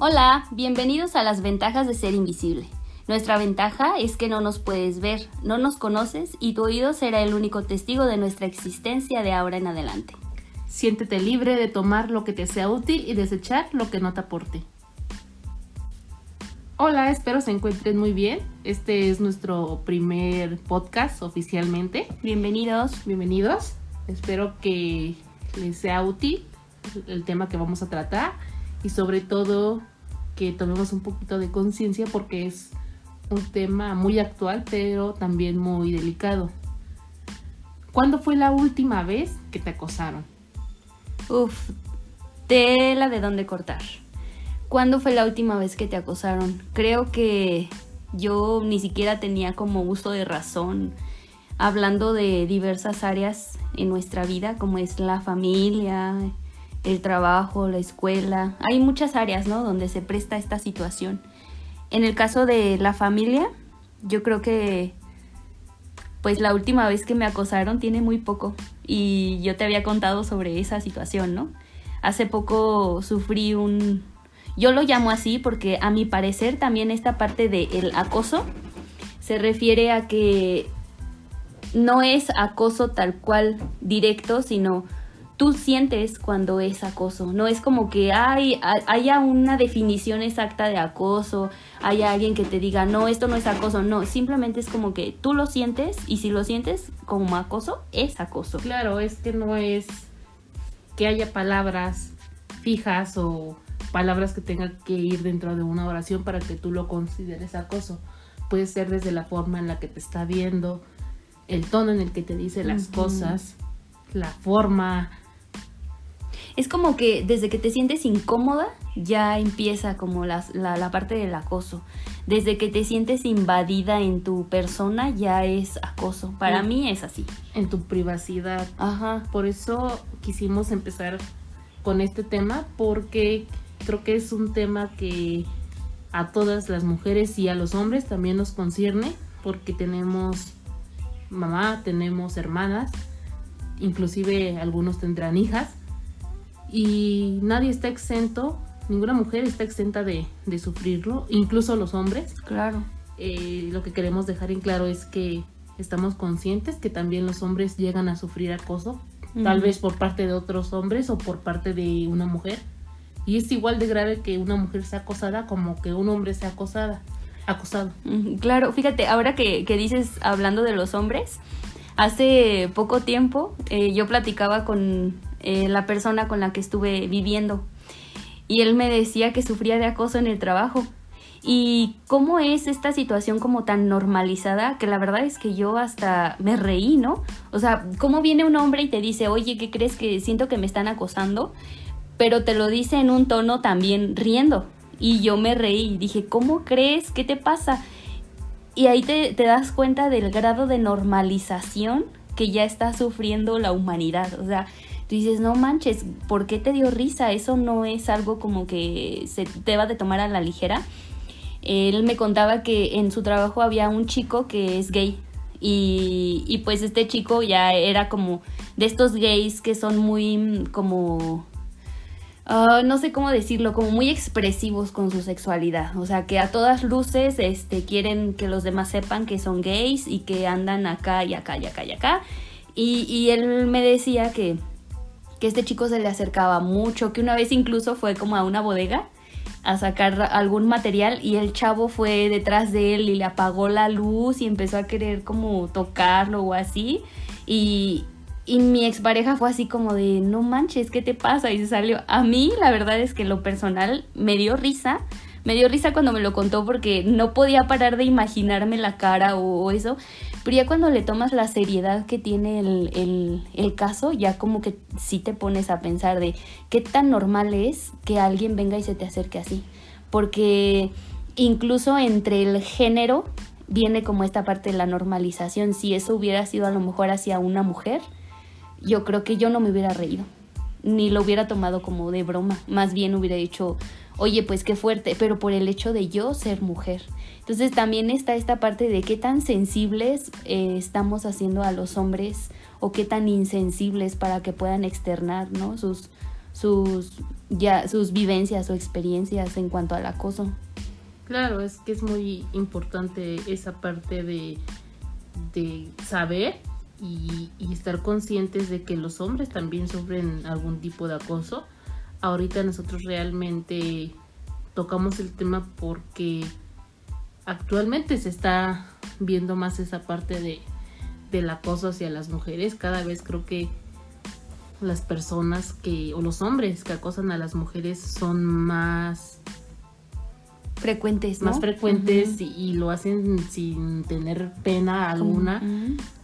Hola, bienvenidos a las ventajas de ser invisible. Nuestra ventaja es que no nos puedes ver, no nos conoces y tu oído será el único testigo de nuestra existencia de ahora en adelante. Siéntete libre de tomar lo que te sea útil y desechar lo que no te aporte. Hola, espero se encuentren muy bien. Este es nuestro primer podcast oficialmente. Bienvenidos. Bienvenidos. Espero que les sea útil el tema que vamos a tratar y sobre todo que tomemos un poquito de conciencia porque es un tema muy actual pero también muy delicado. ¿Cuándo fue la última vez que te acosaron? Uf, tela de dónde cortar. ¿Cuándo fue la última vez que te acosaron? Creo que yo ni siquiera tenía como uso de razón hablando de diversas áreas en nuestra vida, como es la familia, el trabajo, la escuela. Hay muchas áreas, ¿no? Donde se presta esta situación. En el caso de la familia, yo creo que pues la última vez que me acosaron tiene muy poco y yo te había contado sobre esa situación, ¿no? Hace poco sufrí un, yo lo llamo así porque a mi parecer también esta parte del acoso se refiere a que no es acoso tal cual directo, sino tú sientes cuando es acoso. No es como que hay, haya una definición exacta de acoso, haya alguien que te diga, no, esto no es acoso. No, simplemente es como que tú lo sientes y si lo sientes como acoso, es acoso. Claro, es que no es que haya palabras fijas o palabras que tengan que ir dentro de una oración para que tú lo consideres acoso. Puede ser desde la forma en la que te está viendo, el tono en el que te dice las cosas, la forma. Es como que desde que te sientes incómoda ya empieza como la, la, parte del acoso. Desde que te sientes invadida en tu persona ya es acoso. Para mí es así. En tu privacidad. Ajá. Por eso quisimos empezar con este tema porque creo que es un tema que a todas las mujeres y a los hombres también nos concierne porque tenemos mamá, tenemos hermanas, inclusive algunos tendrán hijas y nadie está exento, ninguna mujer está exenta de, sufrirlo, incluso los hombres. Claro. Eh, lo que queremos dejar en claro es que estamos conscientes que también los hombres llegan a sufrir acoso, tal vez por parte de otros hombres o por parte de una mujer y es igual de grave que una mujer sea acosada como que un hombre sea acosada, acosado. Claro, fíjate, ahora que, dices hablando de los hombres, hace poco tiempo eh, yo platicaba con eh, la persona con la que estuve viviendo y él me decía que sufría de acoso en el trabajo. Y cómo es esta situación como tan normalizada que la verdad es que yo hasta me reí, ¿no? O sea, cómo viene un hombre y te dice, oye, ¿qué crees que siento que me están acosando? pero te lo dice en un tono también riendo. Y yo me reí y dije, ¿cómo crees? ¿Qué te pasa? Y ahí te, das cuenta del grado de normalización que ya está sufriendo la humanidad. O sea, tú dices, no manches, ¿por qué te dio risa? Eso no es algo como que se te va de tomar a la ligera. Él me contaba que en su trabajo había un chico que es gay. Y, y pues este chico ya era como de estos gays que son muy como Ah, no sé cómo decirlo, como muy expresivos con su sexualidad. O sea, que a todas luces este, quieren que los demás sepan que son gays y que andan acá y acá y acá y acá. Y, y él me decía que, que este chico se le acercaba mucho, que una vez incluso fue como a una bodega a sacar algún material y el chavo fue detrás de él y le apagó la luz y empezó a querer como tocarlo o así. Y, y mi expareja fue así como de, no manches, ¿qué te pasa? Y se salió. A mí, la verdad es que lo personal me dio risa. Me dio risa cuando me lo contó porque no podía parar de imaginarme la cara o, eso. Pero ya cuando le tomas la seriedad que tiene el, el, caso, ya como que sí te pones a pensar de qué tan normal es que alguien venga y se te acerque así. Porque incluso entre el género viene como esta parte de la normalización. Si eso hubiera sido a lo mejor hacia una mujer, yo creo que yo no me hubiera reído, ni lo hubiera tomado como de broma, más bien hubiera dicho, oye, pues qué fuerte, pero por el hecho de yo ser mujer. Entonces también está esta parte de qué tan sensibles eh, estamos haciendo a los hombres o qué tan insensibles para que puedan externar ¿no? sus, sus ya sus vivencias o experiencias en cuanto al acoso. Claro, es que es muy importante esa parte de, de saber y, estar conscientes de que los hombres también sufren algún tipo de acoso. Ahorita nosotros realmente tocamos el tema porque actualmente se está viendo más esa parte de, del acoso hacia las mujeres. Cada vez creo que las personas que, o los hombres que acosan a las mujeres son más frecuentes, más frecuentes y, lo hacen sin tener pena alguna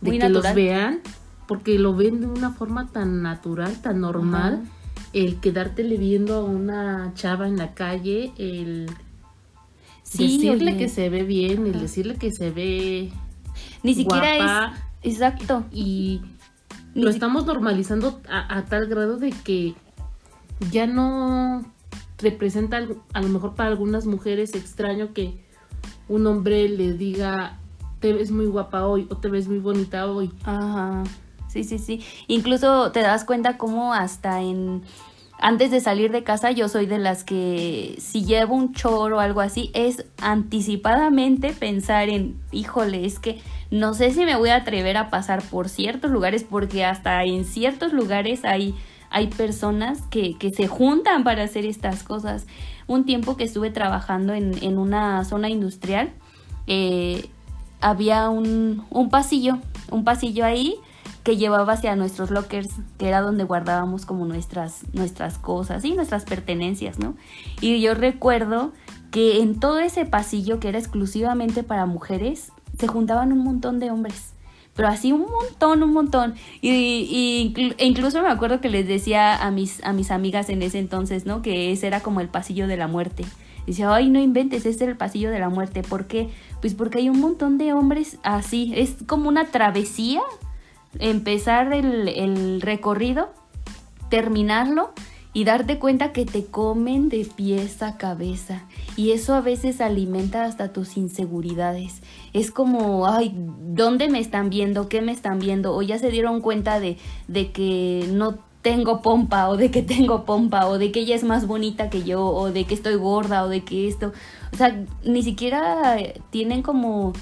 de que los vean, porque lo ven de una forma tan natural, tan normal, el quedártele viendo a una chava en la calle, el decirle que se ve bien, el decirle que se ve ni siquiera es exacto. Y lo estamos normalizando a, tal grado de que ya no representa a lo mejor para algunas mujeres extraño que un hombre le diga te ves muy guapa hoy o te ves muy bonita hoy. Ajá. Sí, sí, sí. Incluso te das cuenta cómo hasta en antes de salir de casa yo soy de las que si llevo un choro o algo así es anticipadamente pensar en, híjole, es que no sé si me voy a atrever a pasar por ciertos lugares porque hasta en ciertos lugares hay, hay personas que, que se juntan para hacer estas cosas. Un tiempo que estuve trabajando en, en una zona industrial, eh, había un, un pasillo, un pasillo ahí que llevaba hacia nuestros lockers, que era donde guardábamos como nuestras, nuestras cosas y nuestras pertenencias, ¿no? Y yo recuerdo que en todo ese pasillo que era exclusivamente para mujeres, se juntaban un montón de hombres. Pero así un montón, un montón. Y, e incluso me acuerdo que les decía a mis, a mis amigas en ese entonces, ¿no? Que ese era como el pasillo de la muerte. Decía, ay, no inventes, este es el pasillo de la muerte. ¿Por qué? Pues porque hay un montón de hombres así. Es como una travesía empezar el, recorrido, terminarlo y darte cuenta que te comen de pies a cabeza. Y eso a veces alimenta hasta tus inseguridades. Es como, ay, ¿dónde me están viendo? ¿Qué me están viendo? O ya se dieron cuenta de, de que no tengo pompa o de que tengo pompa o de que ella es más bonita que yo o de que estoy gorda o de que esto. O sea, ni siquiera tienen como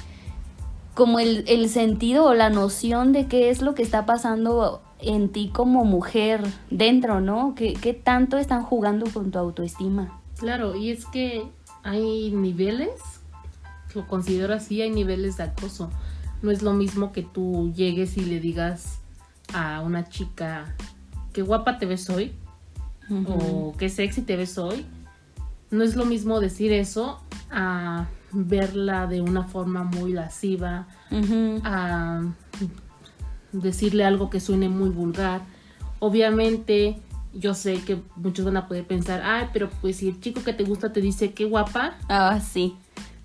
como el, el sentido o la noción de qué es lo que está pasando en ti como mujer dentro, ¿no? ¿Qué, ¿Qué, tanto están jugando con tu autoestima? Claro, y es que hay niveles, lo considero así, hay niveles de acoso. No es lo mismo que tú llegues y le digas a una chica, qué guapa te ves hoy, o qué sexy te ves hoy. No es lo mismo decir eso a verla de una forma muy lasciva, a decirle algo que suene muy vulgar. Obviamente, yo sé que muchos van a poder pensar, ay, pero pues si el chico que te gusta te dice qué guapa. Ah, sí.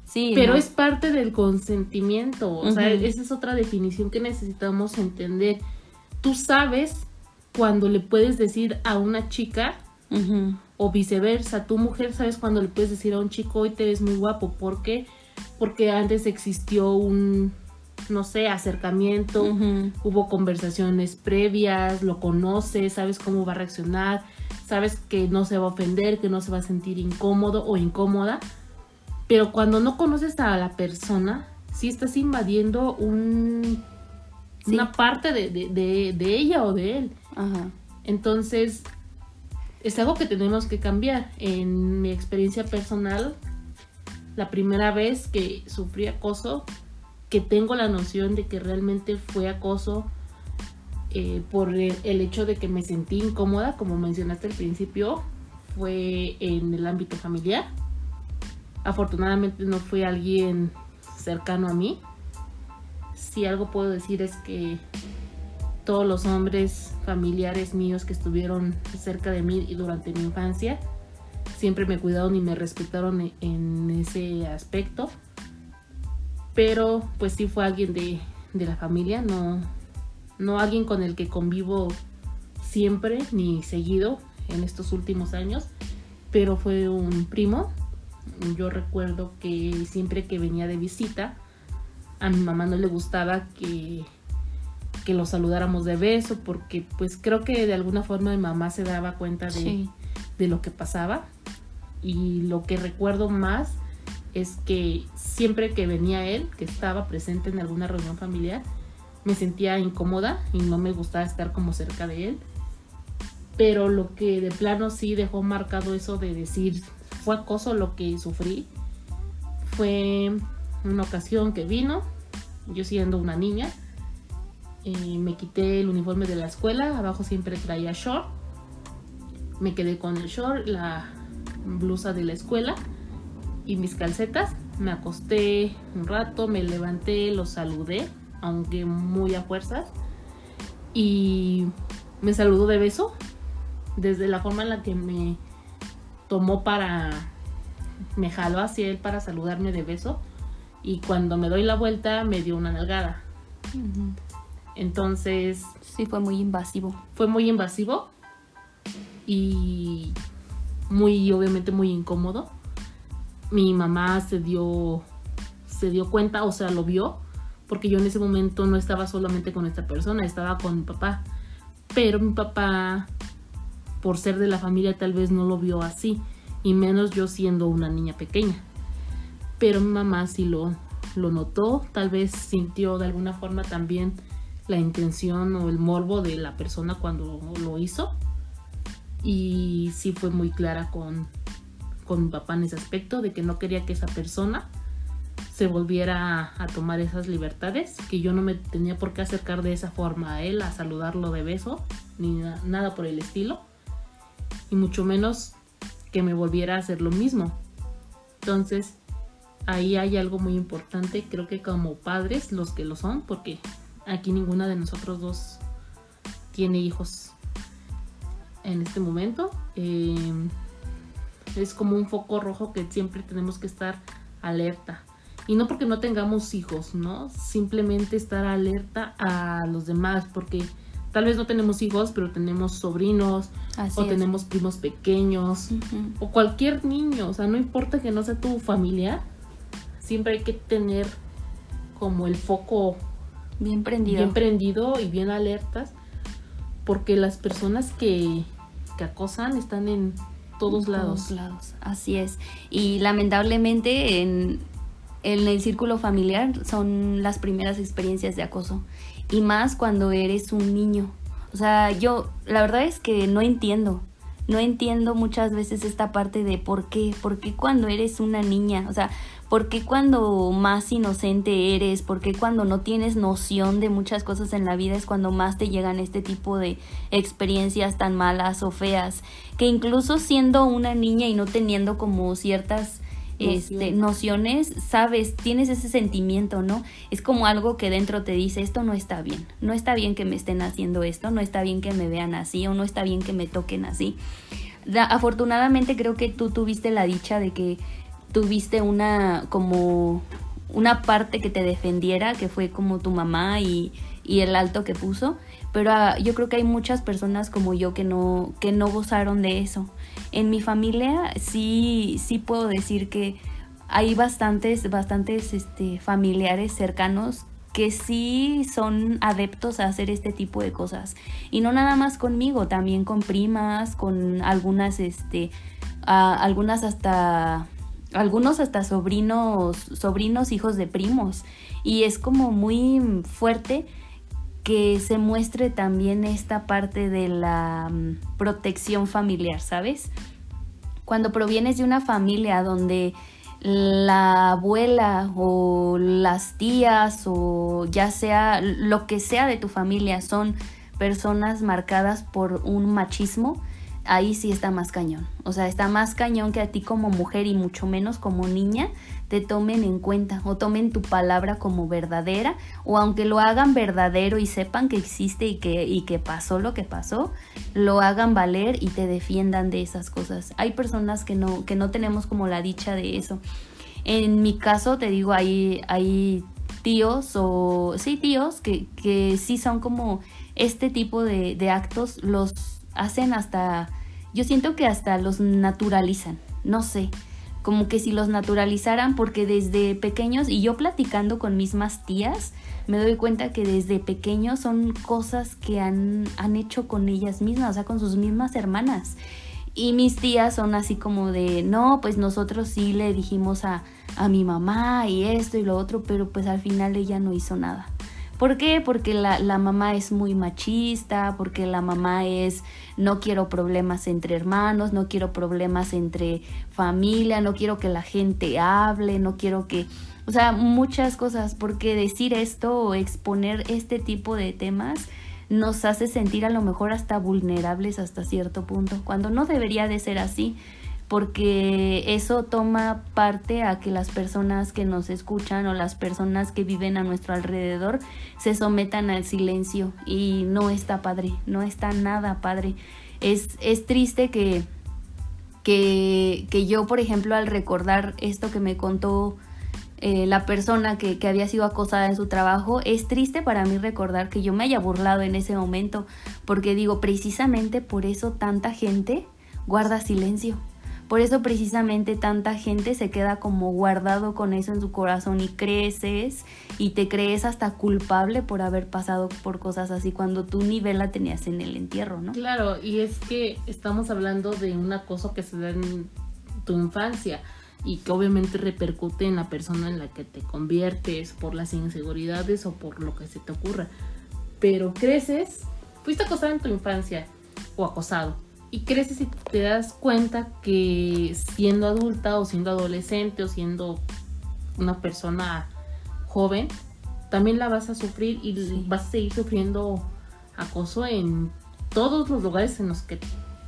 Sí. Pero es parte del consentimiento. O sea, esa es otra definición que necesitamos entender. Tú sabes cuando le puedes decir a una chica, o viceversa, tu mujer sabes cuando le puedes decir a un chico hoy te ves muy guapo, ¿por qué? Porque antes existió un, no sé, acercamiento, hubo conversaciones previas, lo conoces, sabes cómo va a reaccionar, sabes que no se va a ofender, que no se va a sentir incómodo o incómoda, pero cuando no conoces a la persona, sí estás invadiendo un, una parte de, de, ella o de él. Entonces, es algo que tenemos que cambiar. En mi experiencia personal, la primera vez que sufrí acoso, que tengo la noción de que realmente fue acoso eh, por el, hecho de que me sentí incómoda, como mencionaste al principio, fue en el ámbito familiar. Afortunadamente no fue alguien cercano a mí. Si algo puedo decir es que todos los hombres familiares míos que estuvieron cerca de mí durante mi infancia siempre me cuidaron y me respetaron en ese aspecto. Pero pues sí fue alguien de, la familia, no, no alguien con el que convivo siempre ni seguido en estos últimos años, pero fue un primo. Yo recuerdo que siempre que venía de visita, a mi mamá no le gustaba que que lo saludáramos de beso, porque pues creo que de alguna forma mi mamá se daba cuenta de, de lo que pasaba. Y lo que recuerdo más es que siempre que venía él, que estaba presente en alguna reunión familiar, me sentía incómoda y no me gustaba estar como cerca de él. Pero lo que de plano sí dejó marcado eso de decir, fue acoso lo que sufrí, fue una ocasión que vino, yo siendo una niña, eh, me quité el uniforme de la escuela, abajo siempre traía short, me quedé con el short, la blusa de la escuela y mis calcetas. Me acosté un rato, me levanté, lo saludé, aunque muy a fuerzas. Y me saludó de beso. Desde la forma en la que me tomó para... Me jaló hacia él para saludarme de beso. Y cuando me doy la vuelta me dio una nalgada. Entonces... Sí, fue muy invasivo. Fue muy invasivo. Y muy, obviamente muy incómodo mi mamá se dio, se dio cuenta, o sea, lo vio, porque yo en ese momento no estaba solamente con esta persona, estaba con mi papá. Pero mi papá, por ser de la familia, tal vez no lo vio así, y menos yo siendo una niña pequeña. Pero mi mamá sí lo, lo notó, tal vez sintió de alguna forma también la intención o el morbo de la persona cuando lo hizo. Y sí fue muy clara con, con mi papá en ese aspecto, de que no quería que esa persona se volviera a, tomar esas libertades, que yo no me tenía por qué acercar de esa forma a él, a saludarlo de beso, ni nada por el estilo, y mucho menos que me volviera a hacer lo mismo. Entonces, ahí hay algo muy importante, creo que como padres, los que lo son, porque aquí ninguna de nosotros dos tiene hijos en este momento. Eh, es como un foco rojo que siempre tenemos que estar alerta. Y no porque no tengamos hijos, ¿no? Simplemente estar alerta a los demás, porque tal vez no tenemos hijos, pero tenemos sobrinos o tenemos primos pequeños o cualquier niño, o sea, no importa que no sea tu familia, siempre hay que tener como el foco bien prendido, bien prendido y bien alertas, porque las personas que, que acosan están en todos lados. lados. Así es. Y lamentablemente en, en el círculo familiar son las primeras experiencias de acoso. Y más cuando eres un niño. O sea, yo la verdad es que no entiendo. No entiendo muchas veces esta parte de por qué, por qué cuando eres una niña, o sea, ¿Por qué cuando más inocente eres? ¿Por qué cuando no tienes noción de muchas cosas en la vida es cuando más te llegan este tipo de experiencias tan malas o feas? Que incluso siendo una niña y no teniendo como ciertas este, nociones, sabes, tienes ese sentimiento, ¿no? Es como algo que dentro te dice, esto no está bien, no está bien que me estén haciendo esto, no está bien que me vean así o no está bien que me toquen así. afortunadamente creo que tú tuviste la dicha de que tuviste una como una parte que te defendiera, que fue como tu mamá y, y el alto que puso, pero ah, yo creo que hay muchas personas como yo que no, que no gozaron de eso. En mi familia sí, sí puedo decir que hay bastantes, bastantes este, familiares cercanos que sí son adeptos a hacer este tipo de cosas. Y no nada más conmigo, también con primas, con algunas, este, algunas hasta algunos hasta sobrinos, sobrinos hijos de primos. Y es como muy fuerte que se muestre también esta parte de la mm, protección familiar, ¿sabes? Cuando provienes de una familia donde la abuela o las tías o ya sea lo que sea de tu familia son personas marcadas por un machismo, ahí sí está más cañón. O sea, está más cañón que a ti como mujer y mucho menos como niña te tomen en cuenta o tomen tu palabra como verdadera o aunque lo hagan verdadero y sepan que existe y que, y que pasó lo que pasó, lo hagan valer y te defiendan de esas cosas. Hay personas que no, que no tenemos como la dicha de eso. En mi caso, te digo, hay, hay tíos o sí tíos que, que sí son como este tipo de, de actos los hacen hasta, yo siento que hasta los naturalizan, no sé, como que si los naturalizaran, porque desde pequeños, y yo platicando con mismas tías, me doy cuenta que desde pequeños son cosas que han, han hecho con ellas mismas, o sea, con sus mismas hermanas. Y mis tías son así como de, no, pues nosotros sí le dijimos a, a mi mamá y esto y lo otro, pero pues al final ella no hizo nada. ¿Por qué? Porque la, la, mamá es muy machista, porque la mamá es no quiero problemas entre hermanos, no quiero problemas entre familia, no quiero que la gente hable, no quiero que, o sea, muchas cosas, porque decir esto o exponer este tipo de temas nos hace sentir a lo mejor hasta vulnerables hasta cierto punto, cuando no debería de ser así porque eso toma parte a que las personas que nos escuchan o las personas que viven a nuestro alrededor se sometan al silencio y no está padre, no está nada padre. Es, es triste que, que, que yo, por ejemplo, al recordar esto que me contó eh, la persona que, que, había sido acosada en su trabajo, es triste para mí recordar que yo me haya burlado en ese momento, porque digo, precisamente por eso tanta gente guarda silencio por eso precisamente tanta gente se queda como guardado con eso en su corazón y creces y te crees hasta culpable por haber pasado por cosas así cuando tú ni la tenías en el entierro, ¿no? Claro, y es que estamos hablando de un acoso que se da en tu infancia y que obviamente repercute en la persona en la que te conviertes por las inseguridades o por lo que se te ocurra. Pero creces, fuiste acosado en tu infancia o acosado y creces y te das cuenta que siendo adulta o siendo adolescente o siendo una persona joven, también la vas a sufrir y vas a seguir sufriendo acoso en todos los lugares en los que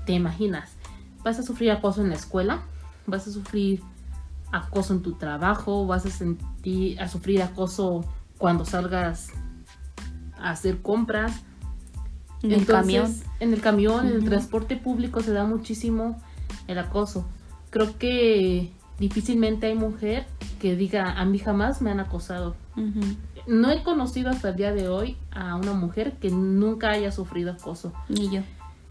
te imaginas. Vas a sufrir acoso en la escuela, vas a sufrir acoso en tu trabajo, vas a sentir a sufrir acoso cuando salgas a hacer compras, en el camión. En el camión, en el transporte público se da muchísimo el acoso. Creo que difícilmente hay mujer que diga, a mí jamás me han acosado. No he conocido hasta el día de hoy a una mujer que nunca haya sufrido acoso. Ni yo.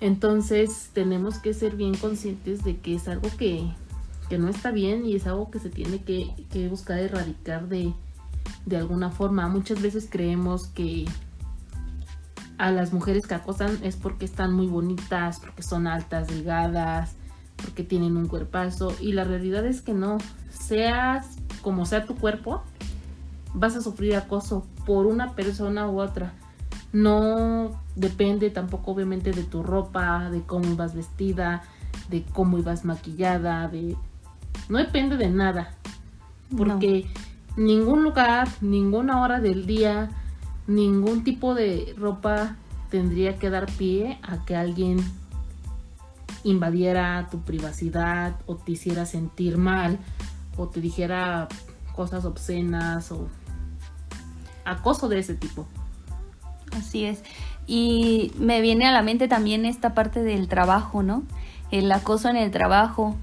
Entonces tenemos que ser bien conscientes de que es algo que, que no está bien y es algo que se tiene que, que buscar erradicar de, de alguna forma. Muchas veces creemos que a las mujeres que acosan es porque están muy bonitas, porque son altas, delgadas, porque tienen un cuerpazo. Y la realidad es que no, seas como sea tu cuerpo, vas a sufrir acoso por una persona u otra. No depende tampoco obviamente de tu ropa, de cómo vas vestida, de cómo ibas maquillada, de... No depende de nada. Porque ningún lugar, ninguna hora del día, ningún tipo de ropa tendría que dar pie a que alguien invadiera tu privacidad o te hiciera sentir mal o te dijera cosas obscenas o acoso de ese tipo. Así es. Y me viene a la mente también esta parte del trabajo, ¿no? El acoso en el trabajo.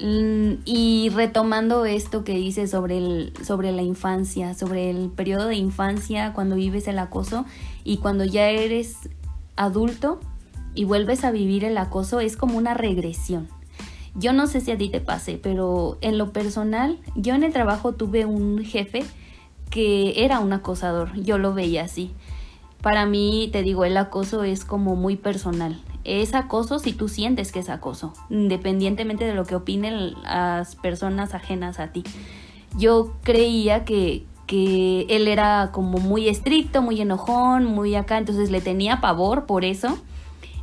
Mm, y retomando esto que dice sobre, el, sobre la infancia, sobre el periodo de infancia, cuando vives el acoso y cuando ya eres adulto y vuelves a vivir el acoso, es como una regresión. Yo no sé si a ti te pase, pero en lo personal, yo en el trabajo tuve un jefe que era un acosador, yo lo veía así. Para mí, te digo, el acoso es como muy personal es acoso si tú sientes que es acoso, independientemente de lo que opinen las personas ajenas a ti. Yo creía que, que él era como muy estricto, muy enojón, muy acá, entonces le tenía pavor por eso.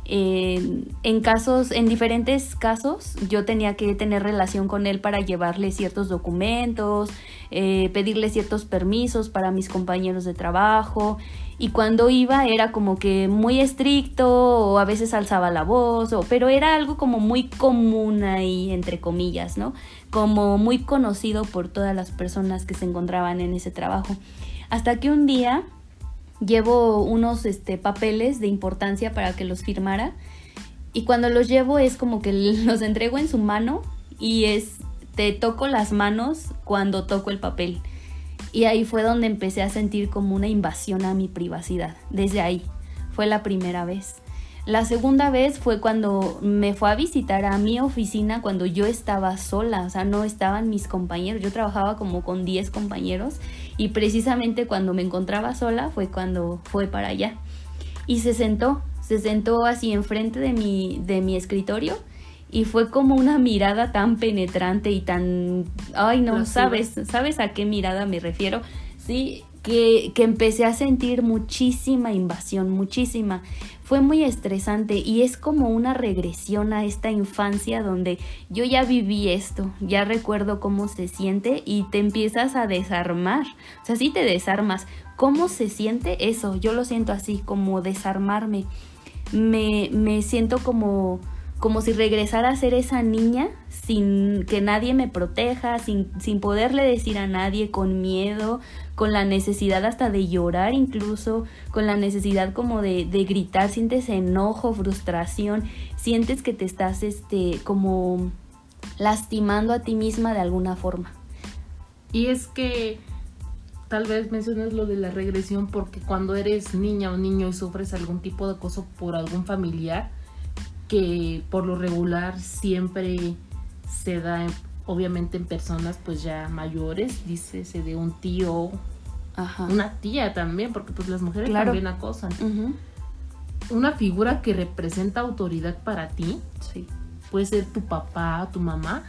En casos, en diferentes casos, yo tenía que tener relación con él para llevarle ciertos documentos, eh, pedirle ciertos permisos para mis compañeros de trabajo y cuando iba era como que muy estricto o a veces alzaba la voz, o, pero era algo como muy común ahí, entre comillas, ¿no? Como muy conocido por todas las personas que se encontraban en ese trabajo. Hasta que un día llevo unos este, papeles de importancia para que los firmara y cuando los llevo es como que los entrego en su mano y es, te toco las manos cuando toco el papel. Y ahí fue donde empecé a sentir como una invasión a mi privacidad. Desde ahí. Fue la primera vez. La segunda vez fue cuando me fue a visitar a mi oficina cuando yo estaba sola, o sea, no estaban mis compañeros, yo trabajaba como con 10 compañeros y precisamente cuando me encontraba sola fue cuando fue para allá. Y se sentó, se sentó así enfrente de mi, de mi escritorio y fue como una mirada tan penetrante y tan, ay no, sabes, sabes a qué mirada me refiero, sí, que, que empecé a sentir muchísima invasión, muchísima fue muy estresante y es como una regresión a esta infancia donde yo ya viví esto, ya recuerdo cómo se siente y te empiezas a desarmar. O sea, si te desarmas, ¿cómo se siente eso? Yo lo siento así, como desarmarme. Me, me siento como como si regresara a ser esa niña sin que nadie me proteja, sin, sin poderle decir a nadie, con miedo, con la necesidad hasta de llorar incluso, con la necesidad como de, de gritar, sientes enojo, frustración, sientes que te estás este como lastimando a ti misma de alguna forma. Y es que tal vez menciones lo de la regresión porque cuando eres niña o niño y sufres algún tipo de acoso por algún familiar, que por lo regular siempre se da obviamente en personas pues ya mayores, dícese de un tío, una tía también, porque pues las mujeres también acosan. Una figura que representa autoridad para ti, sí. puede ser tu papá, tu mamá,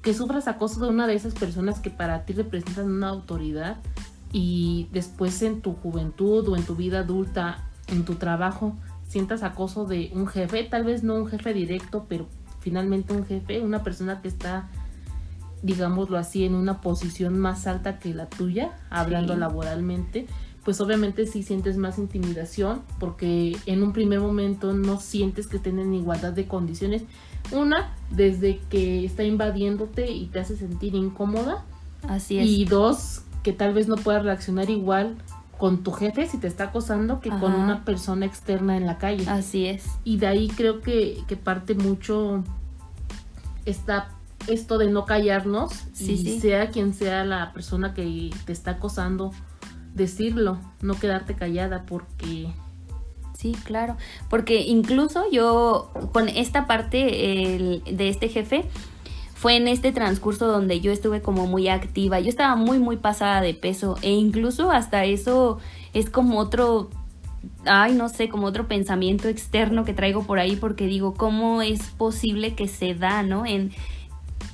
que sufras acoso de una de esas personas que para ti representan una autoridad y después en tu juventud o en tu vida adulta, en tu trabajo, sientas acoso de un jefe, tal vez no un jefe directo, pero finalmente un jefe, una persona que está, digámoslo así, en una posición más alta que la tuya, hablando laboralmente, pues obviamente sí sientes más intimidación porque en un primer momento no sientes que estén en igualdad de condiciones. Una, desde que está invadiéndote y te hace sentir incómoda. Así es. Y dos, que tal vez no puedas reaccionar igual con tu jefe si te está acosando que con una persona externa en la calle. Así es. Y de ahí creo que, parte mucho esta, esto de no callarnos y sea quien sea la persona que te está acosando, decirlo, no quedarte callada porque... Sí, claro, porque incluso yo con esta parte de este jefe, fue en este transcurso donde yo estuve como muy activa, yo estaba muy muy pasada de peso e incluso hasta eso es como otro ay, no sé, como otro pensamiento externo que traigo por ahí porque digo, ¿cómo es posible que se da, no? En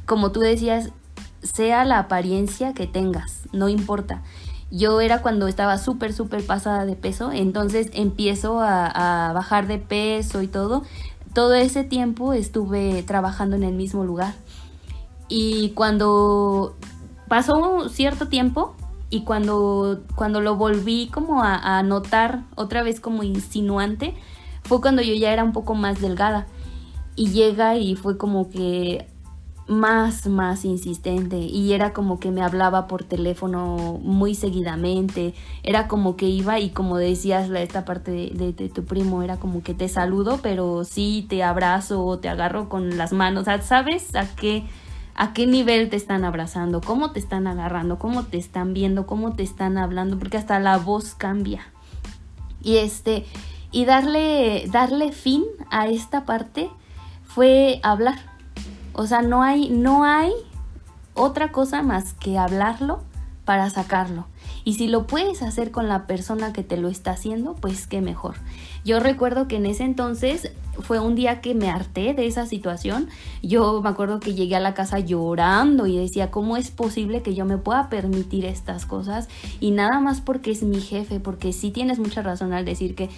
como tú decías, sea la apariencia que tengas, no importa. Yo era cuando estaba súper, súper pasada de peso, entonces empiezo a, a bajar de peso y todo. Todo ese tiempo estuve trabajando en el mismo lugar. Y cuando pasó un cierto tiempo y cuando, cuando lo volví como a, notar otra vez como insinuante, fue cuando yo ya era un poco más delgada. Y llega y fue como que más, más insistente y era como que me hablaba por teléfono muy seguidamente, era como que iba y como decías esta parte de, de, tu primo, era como que te saludo, pero sí te abrazo o te agarro con las manos, ¿sabes a qué? A qué nivel te están abrazando, cómo te están agarrando, cómo te están viendo, cómo te están hablando, porque hasta la voz cambia. Y este, y darle, darle fin a esta parte fue hablar. O sea, no hay, no hay otra cosa más que hablarlo para sacarlo. Y si lo puedes hacer con la persona que te lo está haciendo, pues qué mejor. Yo recuerdo que en ese entonces fue un día que me harté de esa situación. Yo me acuerdo que llegué a la casa llorando y decía, ¿cómo es posible que yo me pueda permitir estas cosas? Y nada más porque es mi jefe, porque sí tienes mucha razón al decir que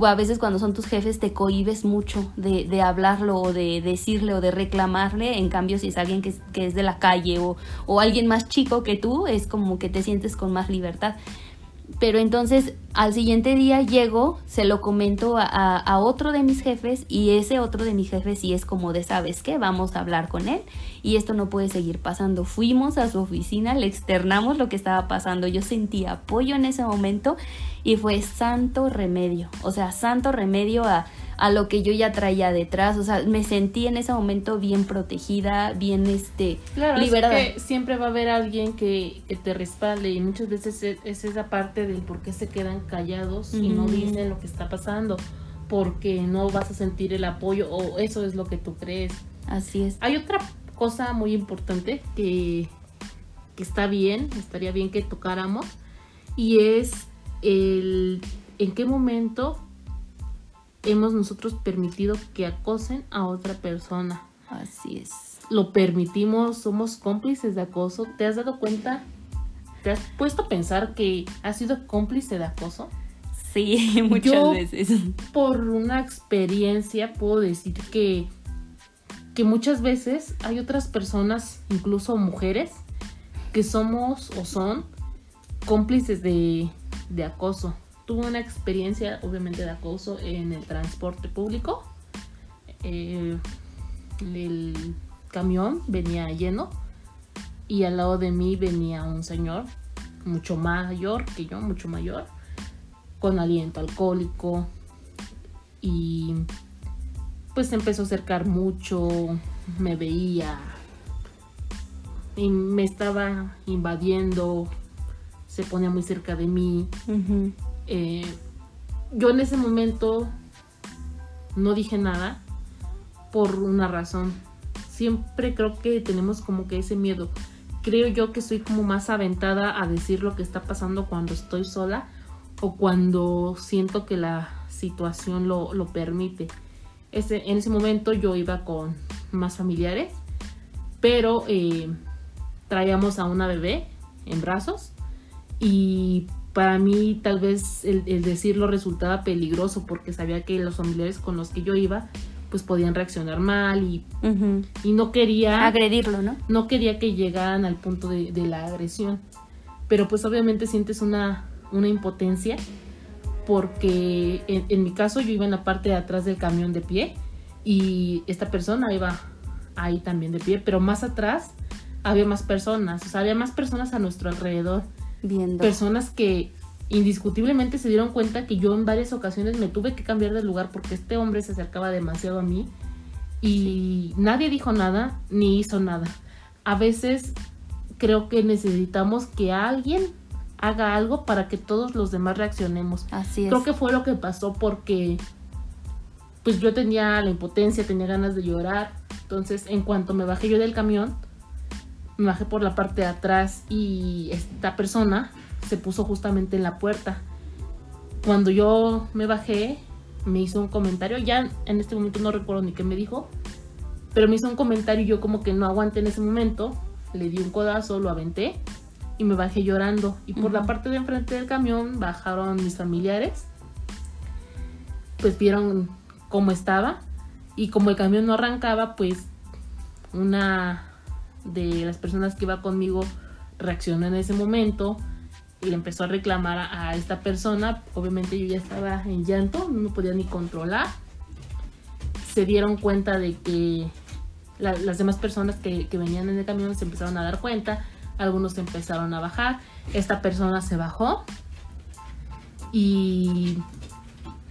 a veces cuando son tus jefes te cohibes mucho de, de, hablarlo o de decirle o de reclamarle, en cambio si es alguien que, que es de la calle o, o, alguien más chico que tú, es como que te sientes con más libertad. Pero entonces al siguiente día llego, se lo comento a, otro de mis jefes y ese otro de mis jefes sí es como de, ¿sabes qué? Vamos a hablar con él y esto no puede seguir pasando. Fuimos a su oficina, le externamos lo que estaba pasando, yo sentí apoyo en ese momento y fue santo remedio, o sea, santo remedio a, a lo que yo ya traía detrás, o sea, me sentí en ese momento bien protegida, bien este, claro, liberada. Es que siempre va a haber alguien que, que te respalde y muchas veces es, esa parte del por qué se quedan callados y no dicen lo que está pasando porque no vas a sentir el apoyo o eso es lo que tú crees. Así es. Hay otra cosa muy importante que, que está bien, estaría bien que tocáramos, y es el en qué momento hemos nosotros permitido que acosen a otra persona. Así es. Lo permitimos, somos cómplices de acoso. ¿Te has dado cuenta? ¿Te has puesto a pensar que has sido cómplice de acoso? Sí, muchas veces. Por una experiencia puedo decir que, que muchas veces hay otras personas, incluso mujeres, que somos o son cómplices de, de acoso. Tuve una experiencia, obviamente, de acoso en el transporte público. Eh, el camión venía lleno y al lado de mí venía un señor mucho mayor que yo, mucho mayor, con aliento alcohólico y pues empezó a acercar mucho, me veía y me estaba invadiendo, se ponía muy cerca de mí. Eh, yo en ese momento no dije nada por una razón. Siempre creo que tenemos como que ese miedo. Creo yo que soy como más aventada a decir lo que está pasando cuando estoy sola o cuando siento que la situación lo, permite. Ese, en ese momento yo iba con más familiares, pero eh, traíamos a una bebé en brazos y para mí tal vez el, decirlo resultaba peligroso porque sabía que los familiares con los que yo iba pues podían reaccionar mal y, y no quería agredirlo, ¿no? No quería que llegaran al punto de, la agresión. Pero pues obviamente sientes una, una impotencia porque en, en, mi caso yo iba en la parte de atrás del camión de pie y esta persona iba ahí también de pie, pero más atrás había más personas, o sea, había más personas a nuestro alrededor Personas que indiscutiblemente se dieron cuenta que yo en varias ocasiones me tuve que cambiar de lugar porque este hombre se acercaba demasiado a mí y nadie dijo nada ni hizo nada. A veces creo que necesitamos que alguien haga algo para que todos los demás reaccionemos. Así es. Creo que fue lo que pasó porque pues yo tenía la impotencia, tenía ganas de llorar. Entonces, en cuanto me bajé yo del camión, me bajé por la parte de atrás y esta persona se puso justamente en la puerta. Cuando yo me bajé, me hizo un comentario, ya en este momento no recuerdo ni qué me dijo, pero me hizo un comentario y yo como que no aguanté en ese momento, le di un codazo, lo aventé y me bajé llorando. Y por la parte de enfrente del camión bajaron mis familiares, pues vieron cómo estaba y como el camión no arrancaba, pues una de las personas que iba conmigo reaccionó en ese momento y le empezó a reclamar a, esta persona. Obviamente yo ya estaba en llanto, no me podía ni controlar. Se dieron cuenta de que las demás personas que, que, venían en el camión se empezaron a dar cuenta, algunos empezaron a bajar, esta persona se bajó y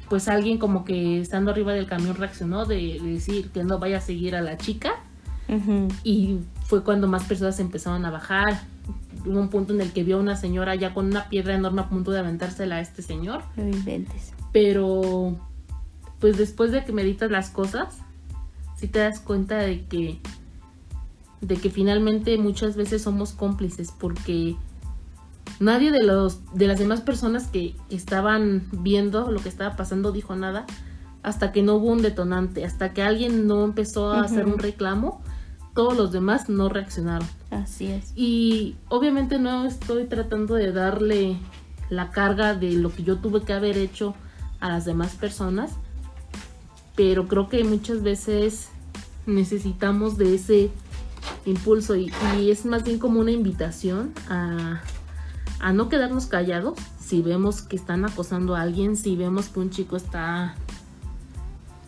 pues alguien como que estando arriba del camión reaccionó de, decir que no vaya a seguir a la chica y fue cuando más personas empezaron a bajar. Hubo un punto en el que vio a una señora ya con una piedra enorme a punto de aventársela a este señor. Pero, pues después de que meditas las cosas, si te das cuenta de que, de que finalmente muchas veces somos cómplices porque nadie de los de las demás personas que estaban viendo lo que estaba pasando dijo nada hasta que no hubo un detonante, hasta que alguien no empezó a hacer un reclamo todos los demás no reaccionaron. Así es. Y obviamente no estoy tratando de darle la carga de lo que yo tuve que haber hecho a las demás personas, pero creo que muchas veces necesitamos de ese impulso y, es más bien como una invitación a, a no quedarnos callados si vemos que están acosando a alguien, si vemos que un chico está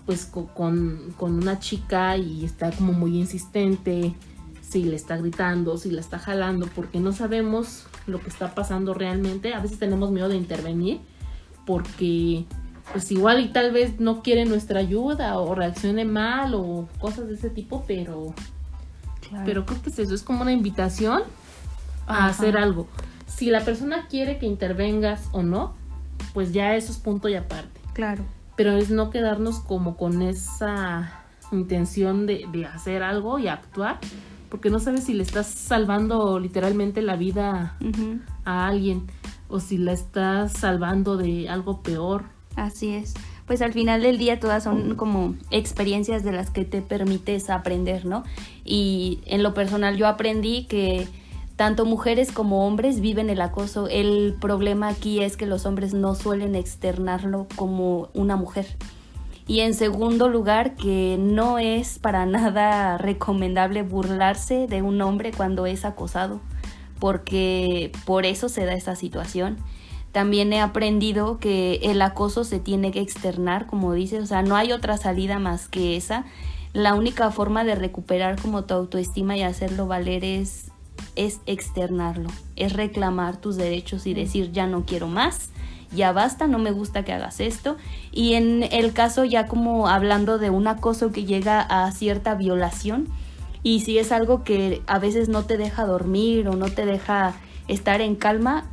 pues con, una chica y está como muy insistente, si le está gritando, si la está jalando, porque no sabemos lo que está pasando realmente. A veces tenemos miedo de intervenir porque pues igual y tal vez no quiere nuestra ayuda o reaccione mal o cosas de ese tipo, pero pero creo que eso es como una invitación a hacer algo. Si la persona quiere que intervengas o no, pues ya eso es punto y aparte. Claro pero es no quedarnos como con esa intención de, hacer algo y actuar, porque no sabes si le estás salvando literalmente la vida a alguien o si la estás salvando de algo peor. Así es. Pues al final del día todas son como experiencias de las que te permites aprender, ¿no? Y en lo personal yo aprendí que tanto mujeres como hombres viven el acoso. El problema aquí es que los hombres no suelen externarlo como una mujer. Y en segundo lugar, que no es para nada recomendable burlarse de un hombre cuando es acosado, porque por eso se da esta situación. También he aprendido que el acoso se tiene que externar, como dices, o sea, no hay otra salida más que esa. La única forma de recuperar como tu autoestima y hacerlo valer es es externarlo, es reclamar tus derechos y decir ya no quiero más, ya basta, no me gusta que hagas esto. Y en el caso ya como hablando de un acoso que llega a cierta violación, y si es algo que a veces no te deja dormir o no te deja estar en calma,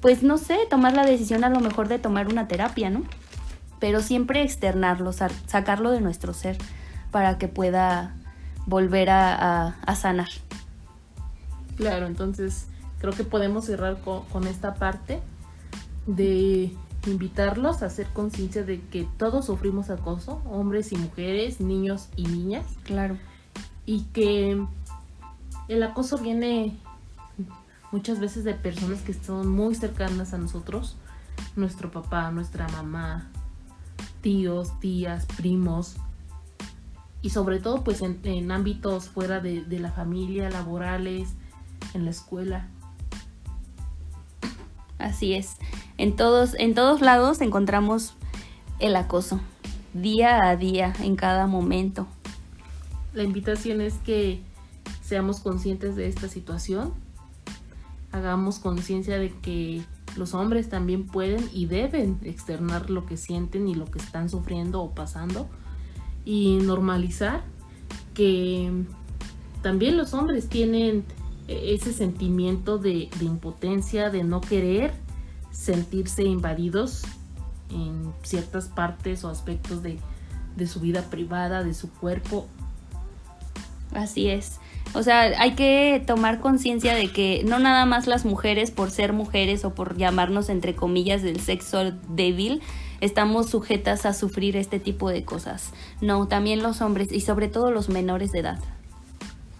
pues no sé, tomar la decisión a lo mejor de tomar una terapia, ¿no? Pero siempre externarlo, sacarlo de nuestro ser para que pueda volver a, a sanar. Claro, entonces creo que podemos cerrar con, esta parte de invitarlos a hacer conciencia de que todos sufrimos acoso, hombres y mujeres, niños y niñas. Claro. Y que el acoso viene muchas veces de personas que son muy cercanas a nosotros, nuestro papá, nuestra mamá, tíos, tías, primos, y sobre todo pues en, ámbitos fuera de, de la familia, laborales, en la escuela. Así es. En todos, en todos lados encontramos el acoso, día a día, en cada momento. La invitación es que seamos conscientes de esta situación, hagamos conciencia de que los hombres también pueden y deben externar lo que sienten y lo que están sufriendo o pasando y normalizar que también los hombres tienen ese sentimiento de, impotencia, de no querer sentirse invadidos en ciertas partes o aspectos de, de su vida privada, de su cuerpo. Así es. O sea, hay que tomar conciencia de que no nada más las mujeres, por ser mujeres o por llamarnos entre comillas del sexo débil, estamos sujetas a sufrir este tipo de cosas. No, también los hombres y sobre todo los menores de edad.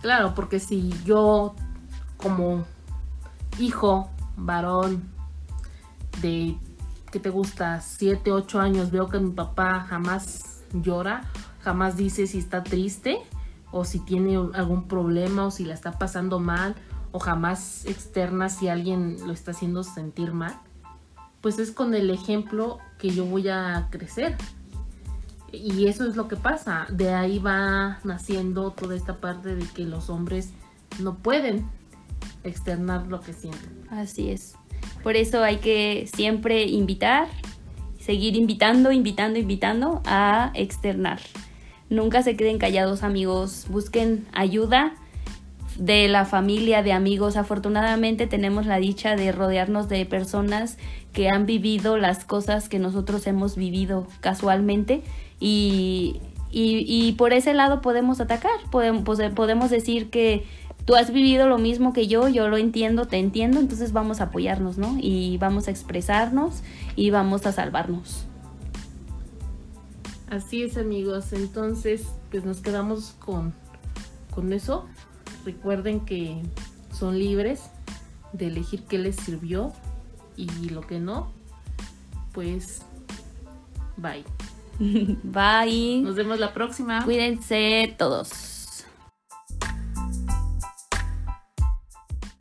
Claro, porque si yo como hijo varón de que te gusta 7, 8 años, veo que mi papá jamás llora, jamás dice si está triste o si tiene algún problema o si la está pasando mal o jamás externa si alguien lo está haciendo sentir mal, pues es con el ejemplo que yo voy a crecer. Y eso es lo que pasa. De ahí va naciendo toda esta parte de que los hombres no pueden externar lo que sienten. Así es. Por eso hay que siempre invitar, seguir invitando, invitando, invitando a externar. Nunca se queden callados amigos, busquen ayuda de la familia, de amigos. Afortunadamente tenemos la dicha de rodearnos de personas que han vivido las cosas que nosotros hemos vivido casualmente y, y, por ese lado podemos atacar, podemos, podemos decir que tú has vivido lo mismo que yo, yo lo entiendo, te entiendo, entonces vamos a apoyarnos, ¿no? Y vamos a expresarnos y vamos a salvarnos. Así es amigos, entonces pues nos quedamos con, con eso. Recuerden que son libres de elegir qué les sirvió y lo que no, pues bye. Bye. Nos vemos la próxima. Cuídense todos.